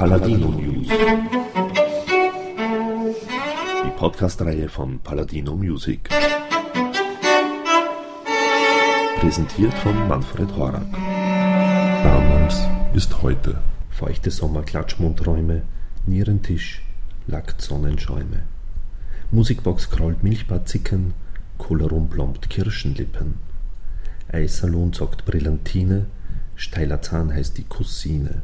Paladino News. Die Podcast-Reihe von Paladino Music. Präsentiert von Manfred Horak. Damals ist heute. Feuchte Sommerklatschmundräume, Nierentisch, lackt Sonnenschäume. Musikbox krollt Milchbad zickern, Cola plombt Kirschenlippen. Eissalon zockt Brillantine, steiler Zahn heißt die Cousine.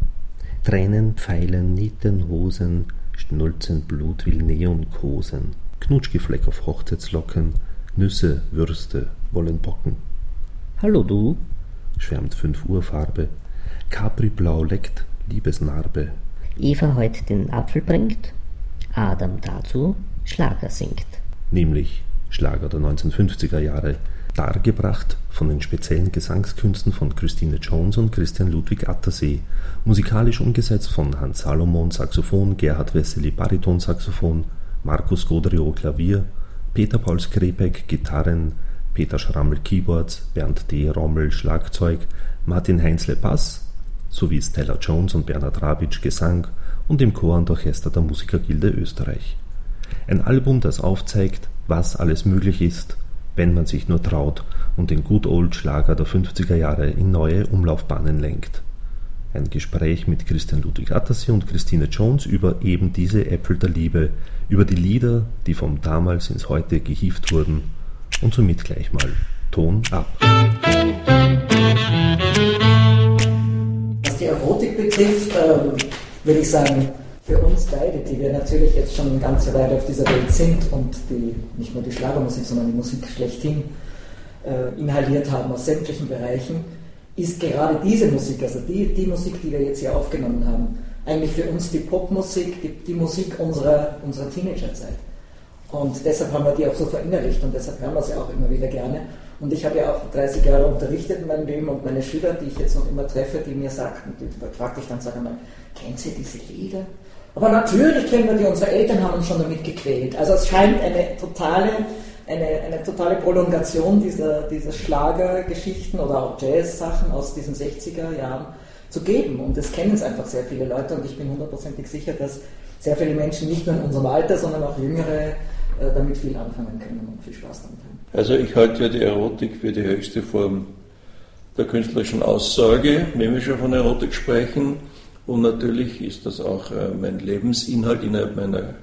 Tränen pfeilen Nietenhosen, schnulzen Blut will Neonkosen. Knutschgefleck auf Hochzeitslocken, Nüsse, Würste wollen bocken. Hallo du, schwärmt fünf Uhr Farbe. Capri-Blau leckt Liebesnarbe. Eva heut den Apfel bringt, Adam dazu Schlager singt. Nämlich Schlager der 1950er Jahre, dargebracht von den speziellen Gesangskünsten von Christine Jones und Christian Ludwig Attersee, musikalisch umgesetzt von Hans Salomon Saxophon, Gerhard Wessely Baritonsaxophon, Markus Godrio Klavier, Peter Paul Skripek Gitarren, Peter Schrammel Keyboards, Bernd D. Rommel Schlagzeug, Martin Heinzle Bass sowie Stella Jones und Bernhard Rabitsch Gesang und im Chor und Orchester der Musikergilde Österreich. Ein Album, das aufzeigt, was alles möglich ist, wenn man sich nur traut und den Good Old Schlager der 50er Jahre in neue Umlaufbahnen lenkt. Ein Gespräch mit Christian Ludwig Attersee und Christine Jones über eben diese Äpfel der Liebe, über die Lieder, die vom damals ins Heute gehieft wurden und somit gleich mal Ton ab. Was die Erotik betrifft, ähm, würde ich sagen, für uns beide, die wir natürlich jetzt schon eine ganze Weile auf dieser Welt sind und die nicht nur die Schlagermusik, sondern die Musik schlechthin äh, inhaliert haben aus sämtlichen Bereichen, ist gerade diese Musik, also die, die Musik, die wir jetzt hier aufgenommen haben, eigentlich für uns die Popmusik, die, die Musik unserer, unserer Teenagerzeit. Und deshalb haben wir die auch so verinnerlicht und deshalb hören wir sie auch immer wieder gerne. Und ich habe ja auch 30 Jahre unterrichtet in meinem Leben und meine Schüler, die ich jetzt noch immer treffe, die mir sagten, die fragte ich dann, sag einmal, kennt ihr diese Lieder? Aber natürlich kennen wir die, unsere Eltern haben uns schon damit gequält. Also es scheint eine totale, eine, eine totale Prolongation dieser, dieser Schlagergeschichten oder auch Jazz-Sachen aus diesen 60er Jahren zu geben. Und das kennen es einfach sehr viele Leute und ich bin hundertprozentig sicher, dass sehr viele Menschen nicht nur in unserem Alter, sondern auch jüngere äh, damit viel anfangen können und viel Spaß damit haben. Also ich halte ja die Erotik für die höchste Form der künstlerischen Aussage, wenn wir schon von Erotik sprechen. Und natürlich ist das auch äh, mein Lebensinhalt innerhalb meiner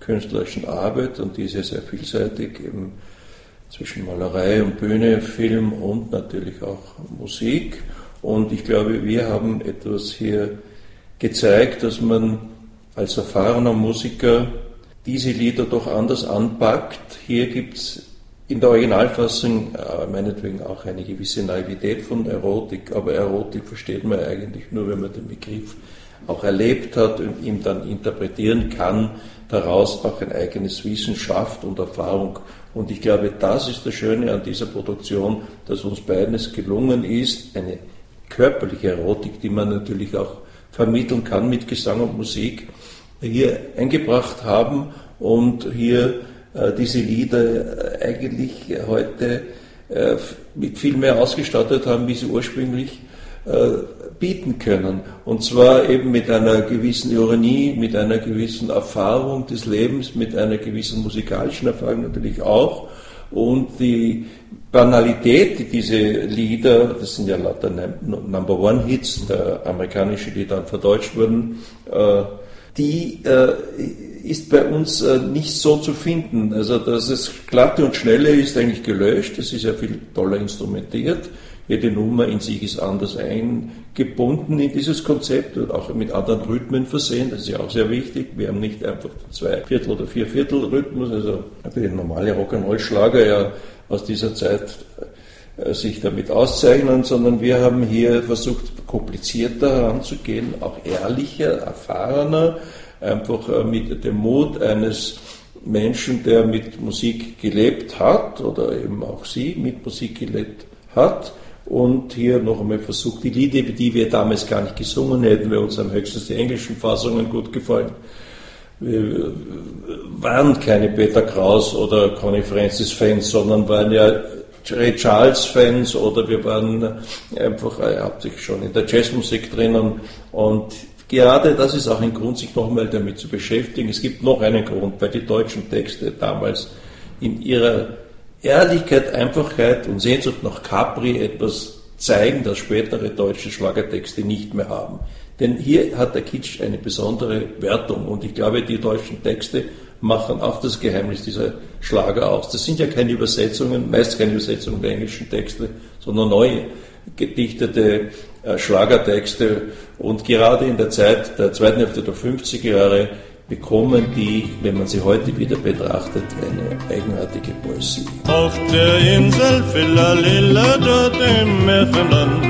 künstlerischen Arbeit und die ist ja sehr vielseitig, eben zwischen Malerei und Bühne, Film und natürlich auch Musik. Und ich glaube, wir haben etwas hier gezeigt, dass man als erfahrener Musiker diese Lieder doch anders anpackt. Hier gibt es in der Originalfassung äh, meinetwegen auch eine gewisse Naivität von Erotik, aber Erotik versteht man eigentlich nur, wenn man den Begriff auch erlebt hat und ihn dann interpretieren kann, daraus auch ein eigenes Wissen schafft und Erfahrung. Und ich glaube, das ist das Schöne an dieser Produktion, dass uns beiden es gelungen ist, eine körperliche Erotik, die man natürlich auch vermitteln kann mit Gesang und Musik, hier eingebracht haben und hier diese Lieder eigentlich heute äh, mit viel mehr ausgestattet haben, wie sie ursprünglich äh, bieten können. Und zwar eben mit einer gewissen Ironie, mit einer gewissen Erfahrung des Lebens, mit einer gewissen musikalischen Erfahrung natürlich auch. Und die Banalität, die diese Lieder, das sind ja lauter Number One Hits, der amerikanische, die dann verdeutscht wurden, die ist bei uns äh, nicht so zu finden. Also, dass es glatte und schnelle ist eigentlich gelöscht. Es ist ja viel toller instrumentiert. Jede Nummer in sich ist anders eingebunden in dieses Konzept und auch mit anderen Rhythmen versehen. Das ist ja auch sehr wichtig. Wir haben nicht einfach zwei Viertel oder vier Viertel Rhythmus, also der normale Rock'n'Roll-Schlager ja aus dieser Zeit äh, sich damit auszeichnen, sondern wir haben hier versucht, komplizierter heranzugehen, auch ehrlicher, erfahrener, einfach äh, mit dem Mut eines Menschen, der mit Musik gelebt hat oder eben auch sie mit Musik gelebt hat und hier noch einmal versucht, die Lieder, die wir damals gar nicht gesungen hätten, wir uns am höchsten die englischen Fassungen gut gefallen. Wir waren keine Peter Kraus oder Connie Francis Fans, sondern waren ja Ray Charles Fans oder wir waren einfach äh, hauptsächlich schon in der Jazzmusik drinnen und gerade das ist auch ein Grund, sich nochmal damit zu beschäftigen. Es gibt noch einen Grund, weil die deutschen Texte damals in ihrer Ehrlichkeit, Einfachheit und Sehnsucht nach Capri etwas zeigen, das spätere deutsche Schlagertexte nicht mehr haben. Denn hier hat der Kitsch eine besondere Wertung und ich glaube, die deutschen Texte machen auch das Geheimnis dieser Schlager aus. Das sind ja keine Übersetzungen, meist keine Übersetzungen der englischen Texte, sondern neu gedichtete Schlagertexte. Und gerade in der Zeit der zweiten Hälfte der 50er Jahre bekommen die, wenn man sie heute wieder betrachtet, eine eigenartige Poesie. Auf der Insel Villa Lilla, dort im Märchenland,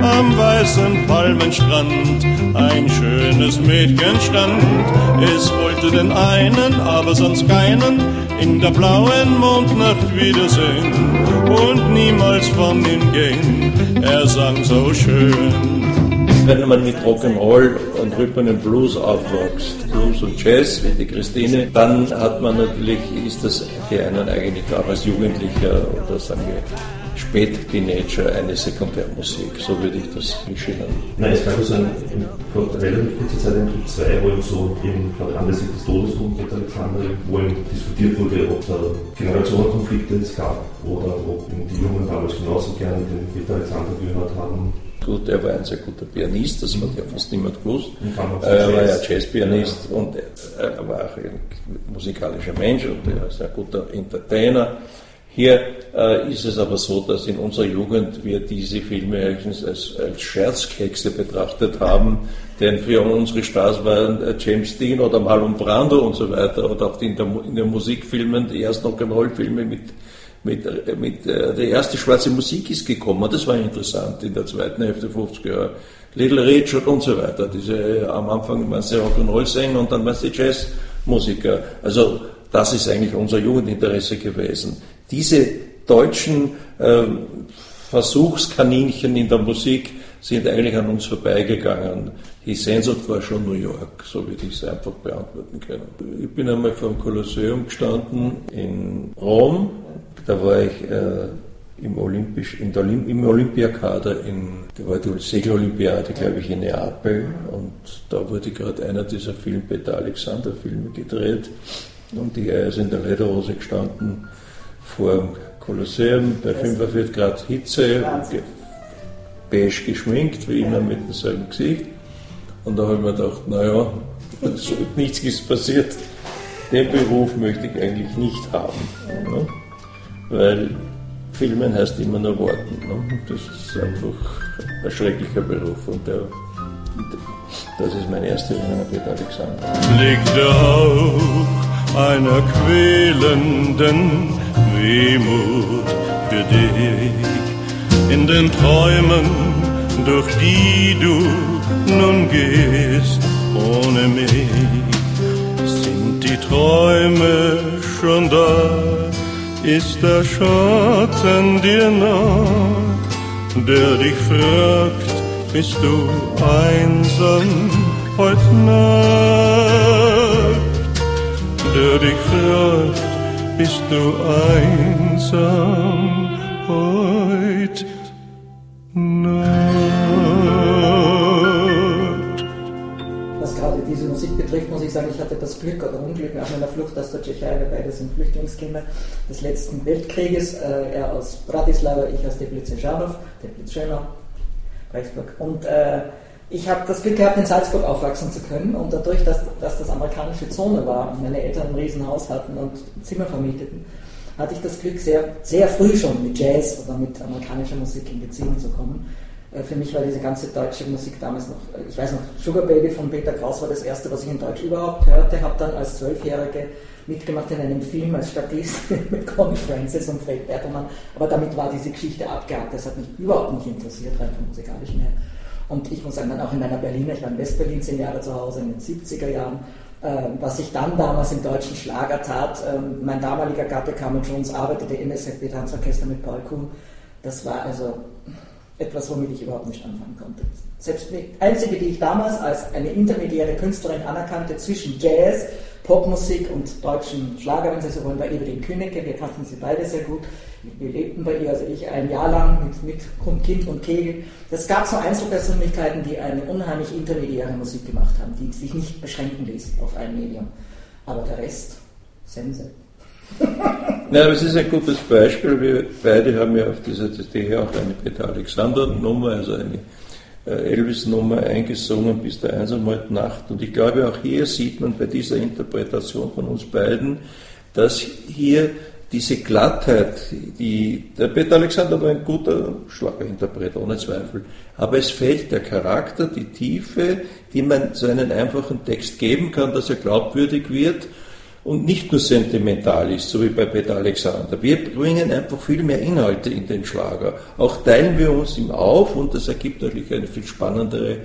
am weißen Palmenstrand, ein schönes Mädchen stand. Es wollte den einen, aber sonst keinen, in der blauen Mondnacht wiedersehen und niemals von ihm gehen. Er sang so schön wenn man mit Rock'n'Roll und Rhythm and Blues aufwächst, Blues und Jazz, wie die Christine, dann hat man natürlich, ist das für einen eigentlich auch als Jugendlicher oder sagen wir Spät-Teenager eine Sekundärmusik, so würde ich das beschreiben. Nein, es gab also ein, vor relativ kurzer Zeit ein Club 2, wo eben so eben anlässlich des Todes von Peter Alexander, wo eben diskutiert wurde, ob da Generationenkonflikte es gab oder ob die Jungen damals genauso gerne den Peter Alexander gehört haben gut, er war ein sehr guter Pianist, das hat ja fast niemand gewusst. Er war ja Jazzpianist ja. und er war auch ein musikalischer Mensch und er ist ein guter Entertainer. Hier äh, ist es aber so, dass in unserer Jugend wir diese Filme als, als Scherzkekse betrachtet haben, denn für unsere Stars waren äh, James Dean oder Marlon Brando und so weiter oder auch in, der, in den Musikfilmen die ersten Rock'n'Roll-Filme mit mit, äh, mit äh, der erste schwarze Musik ist gekommen, das war interessant in der zweiten Hälfte 50er Jahre. Little Richard und so weiter. Diese, äh, am Anfang waren sie Rock'n'Roll-Sänger und dann waren sie Jazzmusiker. Also das ist eigentlich unser Jugendinteresse gewesen. Diese deutschen äh, Versuchskaninchen in der Musik sind eigentlich an uns vorbeigegangen. Die Sehnsucht war schon New York, so würde ich es einfach beantworten können. Ich bin einmal vor dem Kolosseum gestanden in Rom da war ich äh, im, Olympisch, in der Olymp im Olympiakader, in, da war die Segelolympiade, glaube ich, in Neapel und da wurde gerade einer dieser Film, Peter Alexander Filme gedreht und ich also in der Lederhose gestanden vor dem Kolosseum bei 45 Grad Hitze, beige geschminkt, wie immer mit demselben Gesicht. Und da habe ich mir gedacht, naja, nichts ist passiert. Den Beruf möchte ich eigentlich nicht haben. Ne? weil Filmen heißt immer nur warten. Ne? Das ist einfach ein schrecklicher Beruf und der, das ist meine erste Erinnerung an Peter Alexander. Liegt Hauch einer quälenden Wehmut für dich in den Träumen, durch die du nun gehst ohne mich? Sind die Träume schon da? ist der Schatten dir nah, der dich fragt, bist du einsam heute Nacht? Der dich fragt, bist du einsam heute betrifft, muss ich sagen, ich hatte das Glück oder Unglück nach meiner Flucht aus der Tschechei, wir beide sind Flüchtlingskinder des letzten Weltkrieges, äh, er aus Bratislava, ich aus Teplice-Žanov, Teplice-Žanov, Reichsburg. Und äh, ich habe das Glück gehabt, in Salzburg aufwachsen zu können und dadurch, dass, dass das amerikanische Zone war und meine Eltern ein Riesenhaus hatten und Zimmer vermieteten, hatte ich das Glück, sehr, sehr früh schon mit Jazz oder mit amerikanischer Musik in Beziehung zu kommen. Äh, für mich war diese ganze deutsche Musik damals noch, äh, ich weiß noch, Sugar Baby von Peter Kraus war das erste, was ich in Deutsch überhaupt hörte, habe dann als Zwölfjährige mitgemacht in einem Film als Statist mit Connie Francis und Fred Bertelmann, aber damit war diese Geschichte abgehakt, das hat mich überhaupt nicht interessiert, rein vom musikalischen her. Und ich muss sagen, dann auch in meiner Berliner, ich war in Westberlin zehn Jahre zu Hause in den 70er Jahren, äh, was ich dann damals im deutschen Schlager tat, äh, mein damaliger Gatte Carmen Jones arbeitete im SFB Tanzorchester mit Paul Kuhn, das war also etwas, womit ich überhaupt nicht anfangen konnte. Selbst die einzige, die ich damals als eine intermediäre Künstlerin anerkannte zwischen Jazz, Popmusik und deutschen Schlager, wenn Sie so wollen, bei Evelyn Kühnecke. Wir kannten sie beide sehr gut. Wir lebten bei ihr, also ich ein Jahr lang mit, mit Kind und Kegel. Es gab so Einzelpersönlichkeiten, die eine unheimlich intermediäre Musik gemacht haben, die sich nicht beschränken ließ auf ein Medium. Aber der Rest, Sense. Ja, aber es ist ein gutes Beispiel. Wir beide haben ja auf dieser CD auch eine Peter Alexander-Nummer, also eine Elvis-Nummer eingesungen bis der einsamkeit Nacht. Und ich glaube, auch hier sieht man bei dieser Interpretation von uns beiden, dass hier diese Glattheit, die, der Peter Alexander war ein guter Schlagerinterpret, ohne Zweifel. Aber es fehlt der Charakter, die Tiefe, die man so einen einfachen Text geben kann, dass er glaubwürdig wird und nicht nur sentimental ist, so wie bei Peter Alexander. Wir bringen einfach viel mehr Inhalte in den Schlager. Auch teilen wir uns ihm auf und das ergibt natürlich eine viel spannendere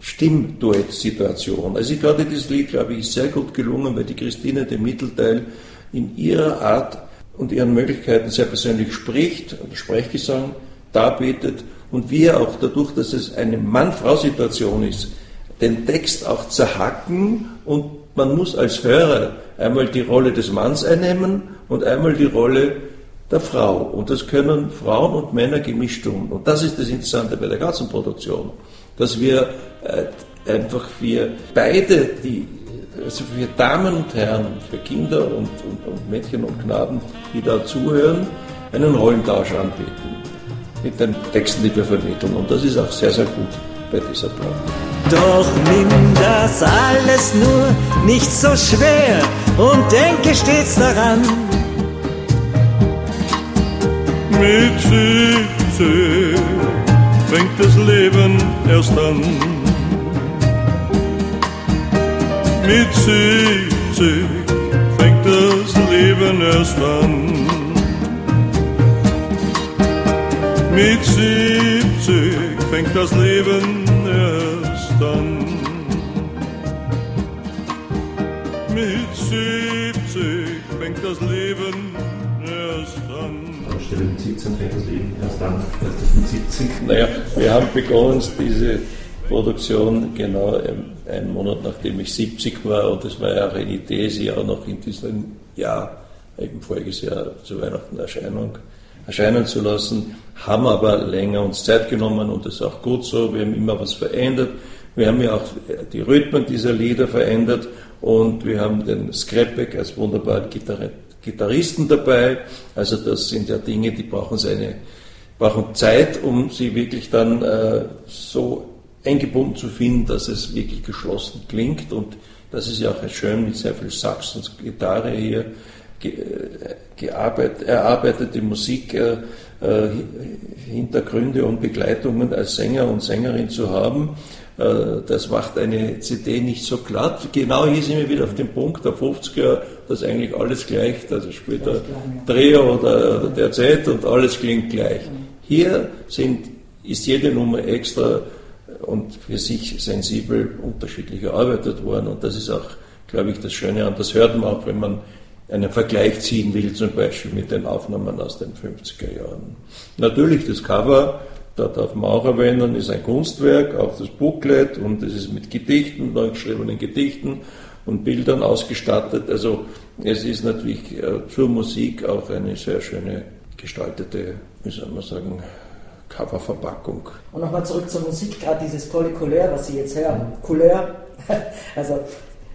Stimmduett-Situation. Also gerade dieses Lied, glaube ich, ist sehr gut gelungen, weil die Christine den Mittelteil in ihrer Art und ihren Möglichkeiten sehr persönlich spricht, Sprechgesang darbietet und wir auch dadurch, dass es eine Mann-Frau-Situation ist, den Text auch zerhacken und man muss als Hörer einmal die Rolle des Manns einnehmen und einmal die Rolle der Frau. Und das können Frauen und Männer gemischt tun. Und das ist das Interessante bei der ganzen Produktion, dass wir äh, einfach wir beide, die, also für Damen und Herren, für Kinder und, und, und Mädchen und Knaben, die da zuhören, einen Rollentausch anbieten mit den Texten, die wir vermitteln. Und das ist auch sehr, sehr gut bei dieser Platte. Doch nimm das alles nur nicht so schwer und denke stets daran. Mit 70 fängt das Leben erst an. Mit 70 fängt das Leben erst an. Mit 70 fängt das Leben erst an dann. Mit 70 fängt das Leben erst an. Anstelle mit 17 fängt das Leben erst an, das mit 70. Naja, wir haben begonnen, diese Produktion genau einen Monat nachdem ich 70 war und das war ja auch eine Idee, sie auch noch in diesem Jahr, eben voriges Jahr zu Weihnachten Erscheinung erscheinen zu lassen, haben aber länger uns Zeit genommen und das ist auch gut so. Wir haben immer was verändert. Wir haben ja auch die Rhythmen dieser Lieder verändert und wir haben den Scrapback als wunderbaren Gitarristen dabei. Also das sind ja Dinge, die brauchen seine, brauchen Zeit, um sie wirklich dann äh, so eingebunden zu finden, dass es wirklich geschlossen klingt und das ist ja auch schön mit sehr viel Sax und Gitarre hier gearbeitet, erarbeitete Musik, äh, äh, Hintergründe und Begleitungen als Sänger und Sängerin zu haben. Äh, das macht eine CD nicht so glatt. Genau hier sind wir wieder auf dem Punkt der 50er, dass eigentlich alles gleich, also spielt der Dreher oder der Z und alles klingt gleich. Hier sind, ist jede Nummer extra und für sich sensibel unterschiedlich erarbeitet worden und das ist auch, glaube ich, das Schöne an. Das hört man auch, wenn man einen Vergleich ziehen will, zum Beispiel mit den Aufnahmen aus den 50er Jahren. Natürlich das Cover da darf man auch erwähnen, ist ein Kunstwerk, auch das Booklet und es ist mit Gedichten, neu geschriebenen Gedichten und Bildern ausgestattet. Also es ist natürlich äh, zur Musik auch eine sehr schöne gestaltete, wie soll man sagen, Coververpackung. Und nochmal zurück zur Musik, gerade dieses tolle Couleur, was Sie jetzt hören. Couleur, also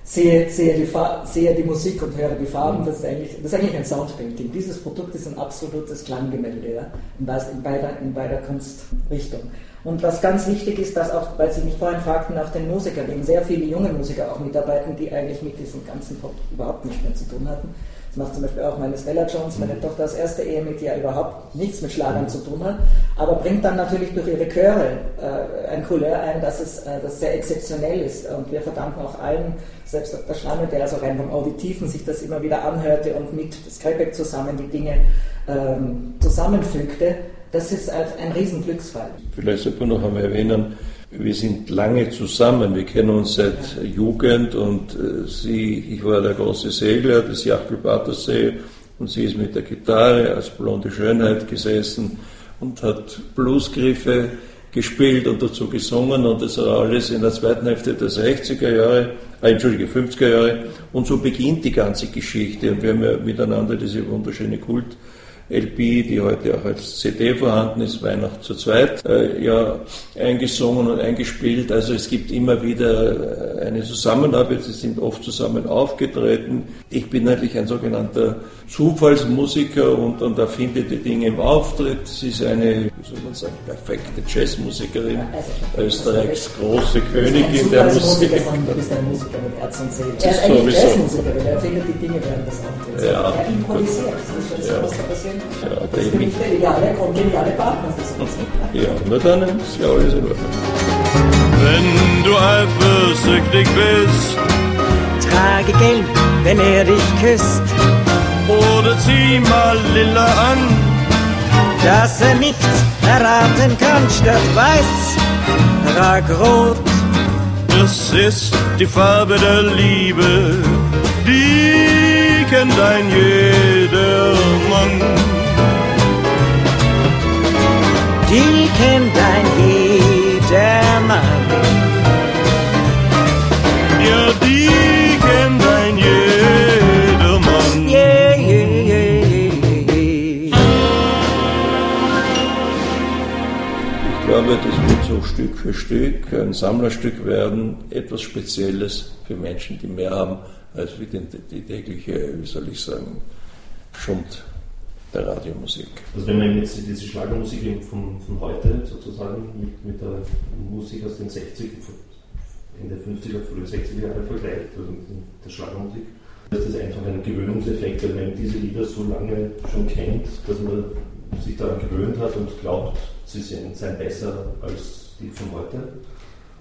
sehe, sehe, die, sehe die Musik und höre die Farben, das ist eigentlich, das ist eigentlich ein Soundpainting. Dieses Produkt ist ein absolutes Klanggemälde ja, in, in, beider, in beider Kunstrichtung. Und was ganz wichtig ist, dass auch, weil Sie mich vorhin fragten nach den Musikern, eben sehr viele junge Musiker auch mitarbeiten, die eigentlich mit diesem ganzen Pop überhaupt nichts mehr zu tun hatten. Das macht zum Beispiel auch meine Stella Jones, meine Tochter aus erster Ehe mit, die ja überhaupt nichts mit Schlagern zu tun hat, aber bringt dann natürlich durch ihre Chöre äh, ein Couleur ein, dass es äh, das sehr exzeptionell ist. Und wir verdanken auch allen, selbst der Schlange, der also rein vom Auditiven sich das immer wieder anhörte und mit Skypeck zusammen die Dinge ähm, zusammenfügte, das ist ein Riesenglücksfall. Vielleicht sollte man noch einmal erwähnen, wir sind lange zusammen, wir kennen uns seit Jugend und äh, sie, ich war der große Segler des Jachtel Battersee und sie ist mit der Gitarre als blonde Schönheit gesessen und hat Bluesgriffe gespielt und dazu gesungen und das war alles in der zweiten Hälfte der 60er Jahre, äh, Entschuldige, 50er Jahre. Und so beginnt die ganze Geschichte. Und wir haben ja miteinander diese wunderschöne Kult- LP, die heute auch als CD vorhanden ist, Weihnacht zu zweit, äh, ja, eingesungen und eingespielt. Also es gibt immer wieder äh, eine Zusammenarbeit, sie sind oft zusammen aufgetreten. Ich bin eigentlich ein sogenannter Zufallsmusiker und, und erfinde die Dinge im Auftritt. Sie ist eine, wie soll man sagen, perfekte Jazzmusikerin, Österreichs große Königin der Musik. Du bist ein Musiker mit Herz und Seele. Er ist eigentlich Jazzmusiker, er erfindet die Dinge während des Auftritts. Ja. Er improvisiert, das ist das, Ja. was da passiert. Ja, das ist nämlich der ideale, kongeniale Partner für sowas. Ja, nur dann ist ja alles in Ordnung. Wenn du eifersüchtig bist Trage gelb, wenn er dich küsst, oder zieh mal lila an, dass er nichts erraten kann, statt weiß, trag rot. das ist die Farbe der Liebe, die kennt ein jeder Mann. Die kennt ein jeder Mann. Ja, die kennt ein jeder Mann. Yeah, yeah, yeah, yeah, yeah. Ich glaube, das wird so Stück für Stück ein Sammlerstück werden, etwas Spezielles für Menschen, die mehr haben als wie die, tägliche, wie soll ich sagen, Schund der Radiomusik. Also wenn man jetzt diese Schlagermusik von, von heute sozusagen mit, mit der Musik aus den 60 Ende 50er, frühe 60er Jahre vergleicht, also mit der Schlagermusik, ist das einfach ein Gewöhnungseffekt, weil man diese Lieder so lange schon kennt, dass man sich daran gewöhnt hat und glaubt, sie sind, seien besser als die von heute.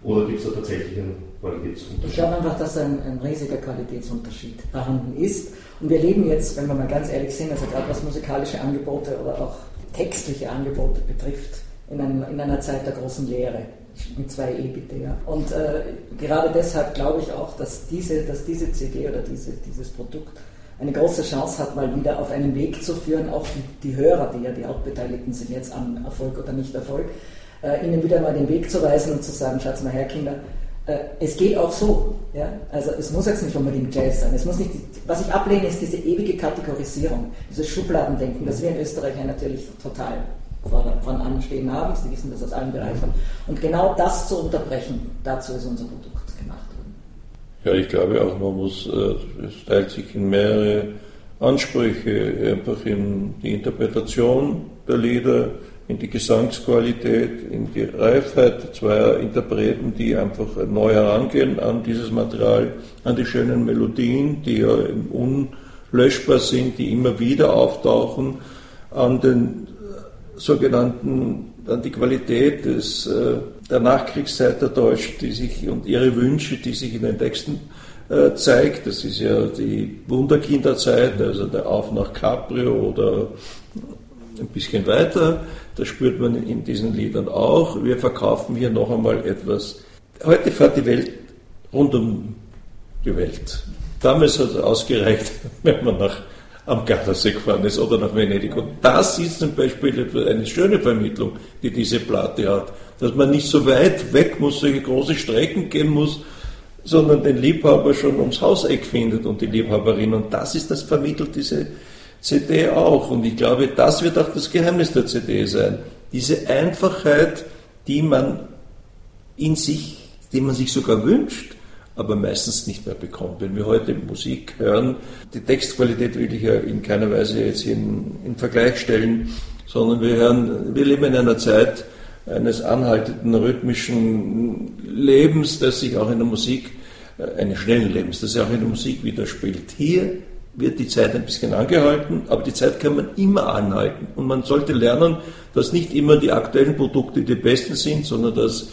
Oder gibt es da tatsächlich einen Qualitätsunterschied? Ich glaube einfach, dass ein, ein riesiger Qualitätsunterschied vorhanden ist. Und wir leben jetzt, wenn wir mal ganz ehrlich sind, also gerade was musikalische Angebote oder auch textliche Angebote betrifft, in, einem, in einer Zeit der großen Lehre. Mit zwei E bitte, ja. Und äh, gerade deshalb glaube ich auch, dass diese, dass diese CD oder diese, dieses Produkt eine große Chance hat, mal wieder auf einen Weg zu führen, auch die, die Hörer, die ja die Hauptbeteiligten sind jetzt am Erfolg oder Nicht-Erfolg, äh, ihnen wieder mal den Weg zu weisen und zu sagen, schaut's mal her, Kinder, äh, es geht auch so. Ja? Also es muss jetzt nicht unbedingt Jazz sein. Es muss nicht, was ich ablehne, ist diese ewige Kategorisierung, dieses Schubladendenken, das wir in Österreich ja natürlich total voran anstehen haben. Sie wissen das aus allen Bereichen. Und genau das zu unterbrechen, dazu ist unser Produkt gemacht worden. Ja, ich glaube auch, man muss, äh, es teilt sich in mehrere Ansprüche, einfach in die Interpretation der Lieder, in die Gesangsqualität, in die Reifheit zweier Interpreten, die einfach neu herangehen an dieses Material, an die schönen Melodien, die ja unlöschbar sind, die immer wieder auftauchen, an den sogenannten, an die Qualität des, äh, der Nachkriegszeit der Deutschen, die sich und ihre Wünsche, die sich in den Texten äh, zeigt. Das ist ja die Wunderkinderzeit, also der Auf nach Caprio oder ein bisschen weiter. Das spürt man in diesen Liedern auch. Wir verkaufen hier noch einmal etwas. Heute fährt die Welt rund um die Welt. Damals hat es ausgereicht, wenn man nach am Gardasee gefahren ist oder nach Venedig. Und das ist zum Beispiel eine schöne Vermittlung, die diese Platte hat. Dass man nicht so weit weg muss, solche große Strecken gehen muss, sondern den Liebhaber schon ums Hauseck findet und die Liebhaberin. Und das ist das vermittelt diese CD auch. Und ich glaube, das wird auch das Geheimnis der CD sein. Diese Einfachheit, die man in sich, die man sich sogar wünscht, aber meistens nicht mehr bekommt. Wenn wir heute Musik hören, die Textqualität will ich ja in keiner Weise jetzt in, in Vergleich stellen, sondern wir hören, wir leben in einer Zeit eines anhaltenden rhythmischen Lebens, das sich auch in der Musik, äh, eines schnellen Lebens, das sich auch in der Musik widerspielt. Hier wird die Zeit ein bisschen angehalten, aber die Zeit kann man immer anhalten. Und man sollte lernen, dass nicht immer die aktuellen Produkte die besten sind, sondern dass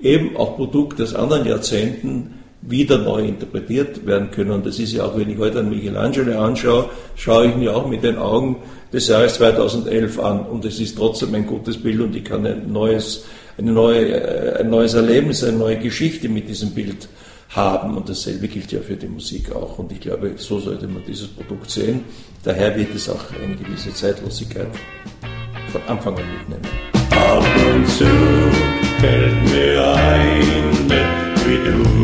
eben auch Produkte aus anderen Jahrzehnten wieder neu interpretiert werden können. Und das ist ja auch, wenn ich heute an Michelangelo anschaue, schaue ich mir auch mit den Augen des Jahres 2011 an. Und es ist trotzdem ein gutes Bild und ich kann ein neues, eine neue, ein neues Erlebnis, eine neue Geschichte mit diesem Bild haben. Und dasselbe gilt ja für die Musik auch. Und ich glaube, so sollte man dieses Produkt sehen. Daher wird es auch eine gewisse Zeitlosigkeit von Anfang an mitnehmen. Ab und zu fällt mir ein, wie du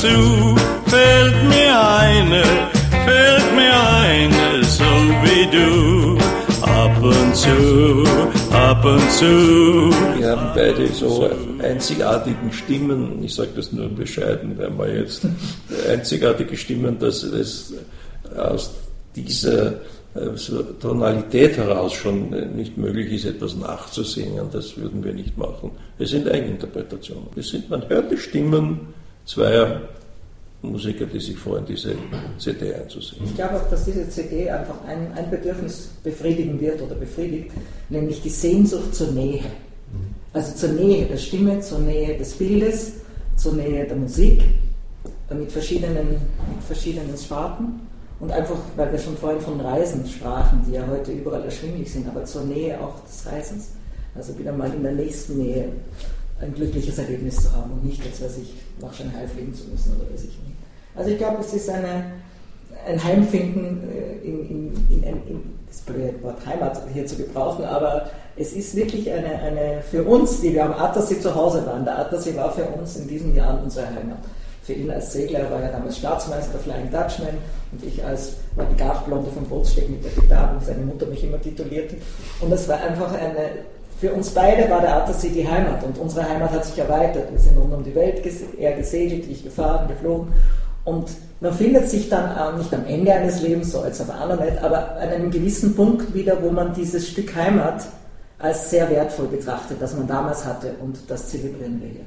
zu fällt mir eine, fällt mir eine, so wie du. Ab und zu, ab und zu. Wir haben beide so einzigartigen Stimmen, ich sage das nur bescheiden, weil wir jetzt einzigartige Stimmen, dass es aus dieser äh, Tonalität heraus schon nicht möglich ist, etwas nachzusingen. Das würden wir nicht machen. Es sind Eigeninterpretationen. Es sind, man hört die Stimmen zweier Musiker, die sich freuen, diese CD einzusehen. Ich glaube auch, dass diese CD einfach ein, ein Bedürfnis befriedigen wird oder befriedigt, nämlich die Sehnsucht zur Nähe. Also zur Nähe der Stimme, zur Nähe des Bildes, zur Nähe der Musik, mit verschiedenen, verschiedenen Sparten. Und einfach, weil wir schon vorhin von Reisen sprachen, die ja heute überall erschwinglich sind, aber zur Nähe auch des Reisens. Also wieder mal in der nächsten Nähe ein glückliches Erlebnis zu haben und nicht jetzt, weiß ich, nach Shanghai fliegen zu müssen oder weiß ich nicht. Also ich glaube, es ist eine, ein Heimfinden äh, in, in, in, in das Wort Heimat hier zu gebrauchen, aber es ist wirklich eine, eine für uns, die wir am Attersee zu Hause waren, der Attersee war für uns in diesen Jahren unsere Heimat. Für ihn als Segler war er damals Staatsmeister, Flying Dutchman und ich als war die Garblonde vom Bootssteg mit der Gitarre, wie seine Mutter mich immer titulierte. Und das war einfach eine, für uns beide war der Attersee die Heimat und unsere Heimat hat sich erweitert. Wir sind rund um die Welt, er gesegelt, ich gefahren, geflogen und man findet sich dann nicht am Ende eines Lebens, so als auch nicht, aber an einem gewissen Punkt wieder, wo man dieses Stück Heimat als sehr wertvoll betrachtet, das man damals hatte und das zelebrieren wir hier.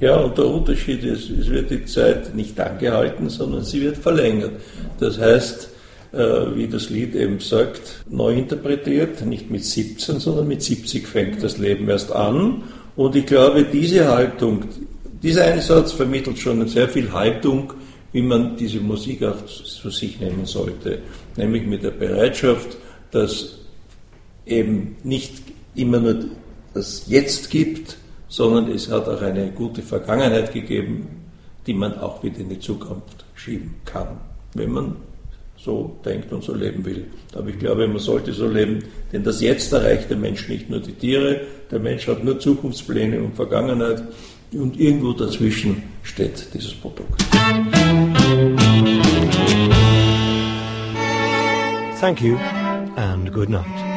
Ja, und der Unterschied ist, es wird die Zeit nicht angehalten, sondern sie wird verlängert. Das heißt, wie das Lied eben sagt, neu interpretiert, nicht mit 17, sondern mit 70 fängt das Leben erst an. Und ich glaube, diese Haltung, dieser Einsatz vermittelt schon sehr viel Haltung, wie man diese Musik auch zu sich nehmen sollte. Nämlich mit der Bereitschaft, dass eben nicht immer nur das Jetzt gibt, sondern es hat auch eine gute Vergangenheit gegeben, die man auch wieder in die Zukunft schieben kann, wenn man so denkt und so leben will. Aber ich glaube, man sollte so leben, denn das Jetzt erreicht der Mensch nicht nur die Tiere, der Mensch hat nur Zukunftspläne und Vergangenheit und irgendwo dazwischen steht dieses Produkt. Thank you and good night.